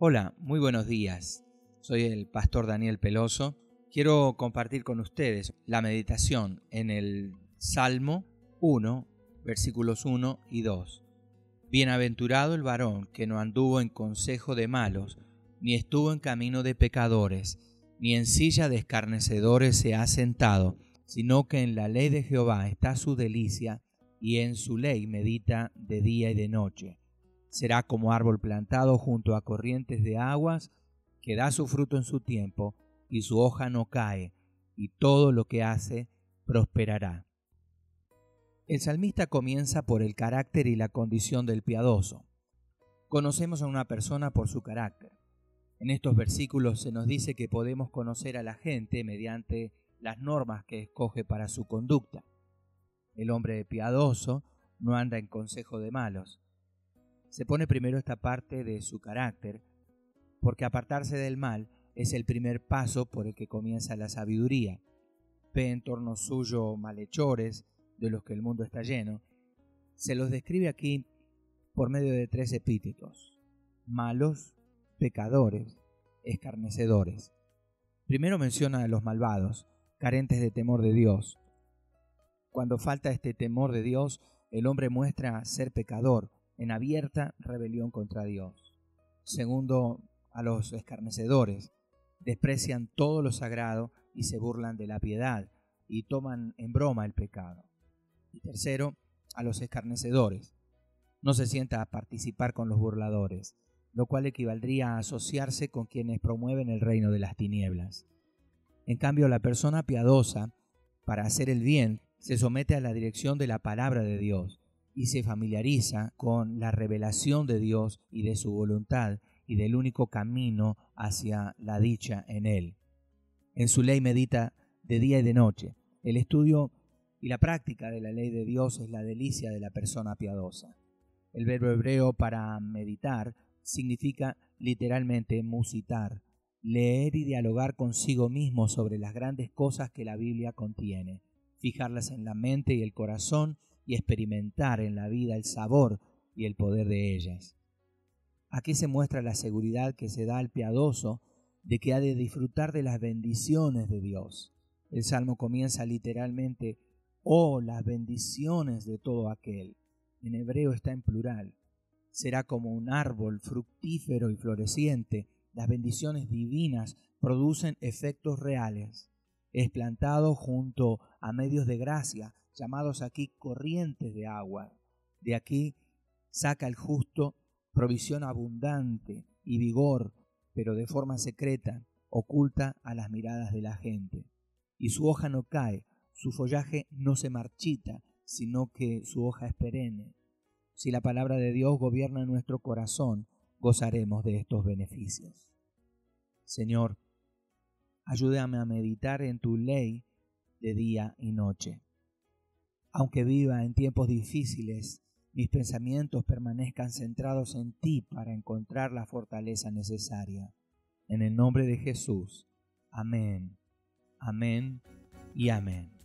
Hola, muy buenos días. Soy el pastor Daniel Peloso. Quiero compartir con ustedes la meditación en el Salmo 1, versículos 1 y 2. Bienaventurado el varón que no anduvo en consejo de malos, ni estuvo en camino de pecadores, ni en silla de escarnecedores se ha sentado, sino que en la ley de Jehová está su delicia, y en su ley medita de día y de noche. Será como árbol plantado junto a corrientes de aguas, que da su fruto en su tiempo, y su hoja no cae, y todo lo que hace prosperará. El salmista comienza por el carácter y la condición del piadoso. Conocemos a una persona por su carácter. En estos versículos se nos dice que podemos conocer a la gente mediante las normas que escoge para su conducta. El hombre piadoso no anda en consejo de malos. Se pone primero esta parte de su carácter, porque apartarse del mal es el primer paso por el que comienza la sabiduría. Ve en torno suyo malhechores, de los que el mundo está lleno. Se los describe aquí por medio de tres epítetos. Malos, pecadores, escarnecedores. Primero menciona a los malvados, carentes de temor de Dios. Cuando falta este temor de Dios, el hombre muestra ser pecador, en abierta rebelión contra Dios. Segundo, a los escarnecedores, desprecian todo lo sagrado y se burlan de la piedad y toman en broma el pecado. Y tercero, a los escarnecedores, no se sienta a participar con los burladores, lo cual equivaldría a asociarse con quienes promueven el reino de las tinieblas. En cambio, la persona piadosa, para hacer el bien, se somete a la dirección de la palabra de Dios y se familiariza con la revelación de Dios y de su voluntad y del único camino hacia la dicha en Él. En su ley medita de día y de noche. El estudio y la práctica de la ley de Dios es la delicia de la persona piadosa. El verbo hebreo para meditar significa literalmente musitar, leer y dialogar consigo mismo sobre las grandes cosas que la Biblia contiene, fijarlas en la mente y el corazón y experimentar en la vida el sabor y el poder de ellas. Aquí se muestra la seguridad que se da al piadoso de que ha de disfrutar de las bendiciones de Dios. El salmo comienza literalmente, oh, las bendiciones de todo aquel. En hebreo está en plural. Será como un árbol fructífero y floreciente, las bendiciones divinas producen efectos reales. Es plantado junto a medios de gracia, llamados aquí corrientes de agua. De aquí saca el justo provisión abundante y vigor, pero de forma secreta, oculta a las miradas de la gente. Y su hoja no cae, su follaje no se marchita, sino que su hoja es perenne. Si la palabra de Dios gobierna nuestro corazón, gozaremos de estos beneficios. Señor, ayúdame a meditar en tu ley de día y noche. Aunque viva en tiempos difíciles, mis pensamientos permanezcan centrados en ti para encontrar la fortaleza necesaria. En el nombre de Jesús. Amén. Amén y amén.